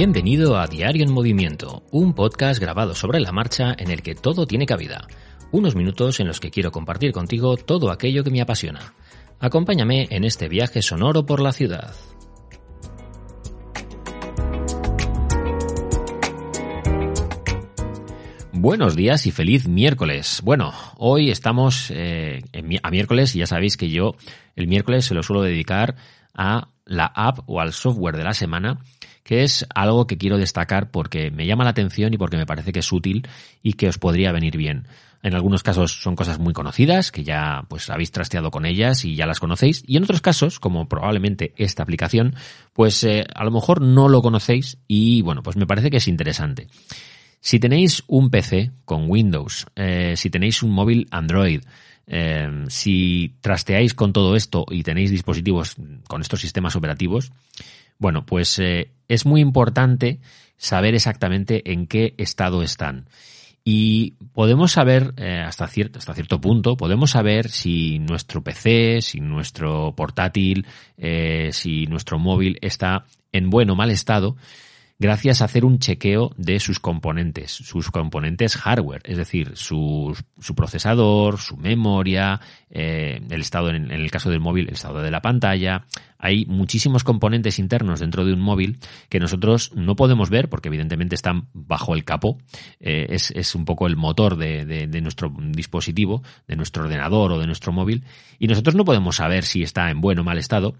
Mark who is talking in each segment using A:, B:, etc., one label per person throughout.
A: Bienvenido a Diario en Movimiento, un podcast grabado sobre la marcha en el que todo tiene cabida. Unos minutos en los que quiero compartir contigo todo aquello que me apasiona. Acompáñame en este viaje sonoro por la ciudad. Buenos días y feliz miércoles. Bueno, hoy estamos eh, a miércoles y ya sabéis que yo el miércoles se lo suelo dedicar a la app o al software de la semana que es algo que quiero destacar porque me llama la atención y porque me parece que es útil y que os podría venir bien. En algunos casos son cosas muy conocidas, que ya pues habéis trasteado con ellas y ya las conocéis, y en otros casos, como probablemente esta aplicación, pues eh, a lo mejor no lo conocéis y bueno, pues me parece que es interesante. Si tenéis un PC con Windows, eh, si tenéis un móvil Android, eh, si trasteáis con todo esto y tenéis dispositivos con estos sistemas operativos, bueno, pues eh, es muy importante saber exactamente en qué estado están. Y podemos saber, eh, hasta, cierto, hasta cierto punto, podemos saber si nuestro PC, si nuestro portátil, eh, si nuestro móvil está en buen o mal estado, gracias a hacer un chequeo de sus componentes, sus componentes hardware, es decir, su, su procesador, su memoria, eh, el estado, en, el caso del móvil, el estado de la pantalla. Hay muchísimos componentes internos dentro de un móvil que nosotros no podemos ver porque evidentemente están bajo el capó. Eh, es, es, un poco el motor de, de, de nuestro dispositivo, de nuestro ordenador o de nuestro móvil. Y nosotros no podemos saber si está en buen o mal estado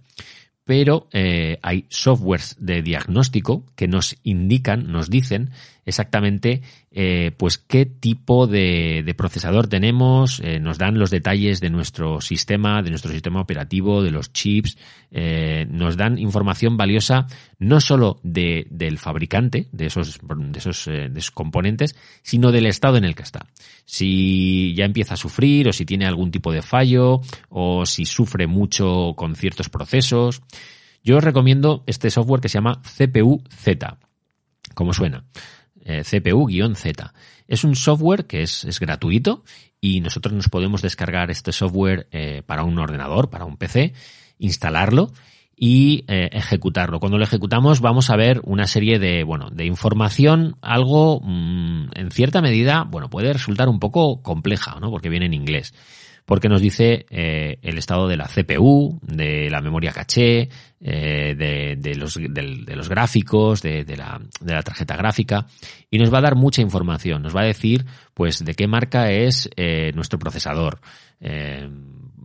A: pero eh, hay softwares de diagnóstico que nos indican, nos dicen exactamente eh, pues qué tipo de, procesador tenemos, eh, nos dan los detalles de nuestro sistema, de nuestro sistema operativo, de los chips, eh, nos dan información valiosa no solo de, del fabricante de esos, de esos, de esos componentes, sino del estado en el que está. Si ya empieza a sufrir o si tiene algún tipo de fallo o si sufre mucho con ciertos procesos. Yo os recomiendo este software que se llama CPU Z, como suena. Eh, CPU-Z. Es un software que es, es, gratuito y nosotros nos podemos descargar este software eh, para un ordenador, para un PC, instalarlo y eh, ejecutarlo. Cuando lo ejecutamos vamos a ver una serie de, bueno, de información, algo mmm, en cierta medida, bueno, puede resultar un poco compleja, ¿no? Porque viene en inglés porque nos dice eh, el estado de la CPU, de la memoria caché, eh, de, los, gráficos, de, la, tarjeta gráfica, y nos va a dar mucha información. Nos va a decir, pues, de qué marca es eh, nuestro procesador,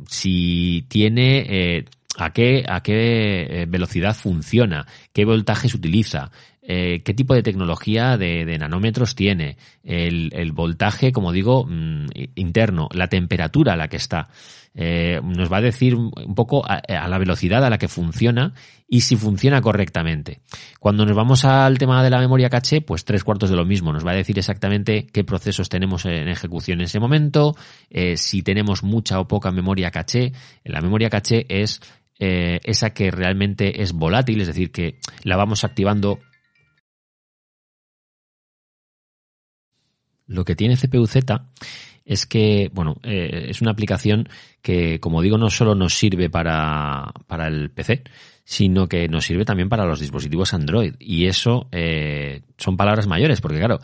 A: si tiene a qué, a qué eh, velocidad funciona, qué voltaje se utiliza, eh, qué tipo de tecnología de, nanómetros tiene, el, voltaje, como digo, mm, interno, la temperatura a la que está. Eh, nos va a decir un poco a, la velocidad a la que funciona y si funciona correctamente. Cuando nos vamos al tema de la memoria caché, pues tres cuartos de lo mismo. Nos va a decir exactamente qué procesos tenemos en ejecución en ese momento, si tenemos mucha o poca memoria caché. La memoria caché es eh, esa que realmente es volátil, es decir, que la vamos activando Lo que tiene CPU-Z es que, bueno, eh, es una aplicación que, como digo, no solo nos sirve para, para el PC, sino que nos sirve también para los dispositivos Android. Y eso eh, son palabras mayores, porque claro,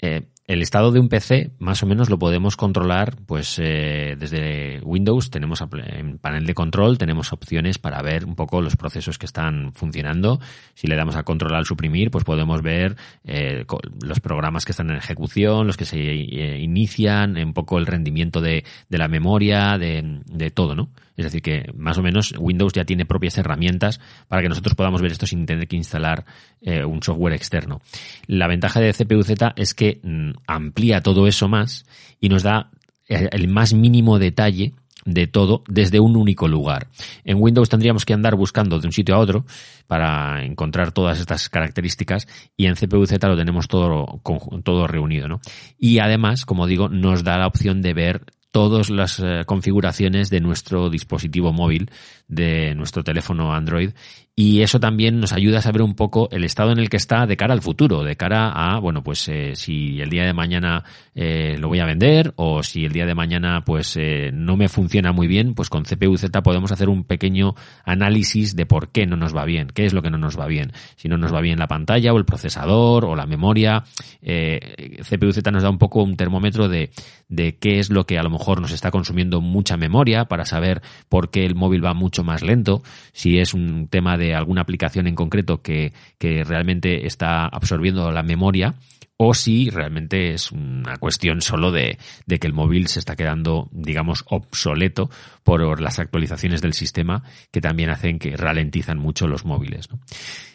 A: eh, el estado de un PC más o menos lo podemos controlar pues eh, desde Windows. Tenemos en panel de control tenemos opciones para ver un poco los procesos que están funcionando. Si le damos a controlar suprimir pues podemos ver eh, los programas que están en ejecución los que se eh, inician un poco el rendimiento de, la memoria de, todo no Es decir, que más o menos Windows ya tiene propias herramientas para que nosotros podamos ver esto sin tener que instalar eh, un software externo. La ventaja de CPU-Z es que mm, amplía todo eso más y nos da eh, el más mínimo detalle de todo desde un único lugar. En Windows tendríamos que andar buscando de un sitio a otro para encontrar todas estas características y en CPU-Z lo tenemos todo, todo reunido, ¿no? Y además, como digo, nos da la opción de ver todas las eh, configuraciones de nuestro dispositivo móvil, de nuestro teléfono Android y eso también nos ayuda a saber un poco el estado en el que está de cara al futuro, de cara a, bueno, pues eh, si el día de mañana eh, lo voy a vender o si el día de mañana pues eh, no me funciona muy bien, pues con CPU-Z podemos hacer un pequeño análisis de por qué no nos va bien, qué es lo que no nos va bien, si no nos va bien la pantalla o el procesador o la memoria. CPU-Z nos da un poco un termómetro de, de qué es lo que a lo mejor nos está consumiendo mucha memoria para saber por qué el móvil va mucho más lento, si es un tema de alguna aplicación en concreto que, que realmente está absorbiendo la memoria o si realmente es una cuestión solo de, de, que el móvil se está quedando, digamos, obsoleto por las actualizaciones del sistema que también hacen que ralentizan mucho los móviles.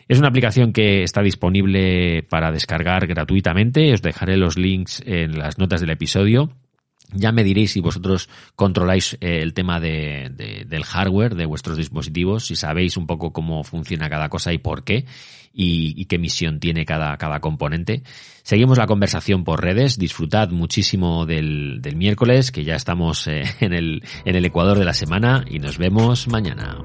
A: Es una aplicación que está disponible para descargar gratuitamente. Os dejaré los links en las notas del episodio. Ya me diréis si vosotros controláis eh, el tema de, del hardware de vuestros dispositivos, si sabéis un poco cómo funciona cada cosa y por qué, y, qué misión tiene cada, cada componente. Seguimos la conversación por redes, disfrutad muchísimo del, del miércoles, que ya estamos eh, en, el, en el Ecuador de la semana, y nos vemos mañana.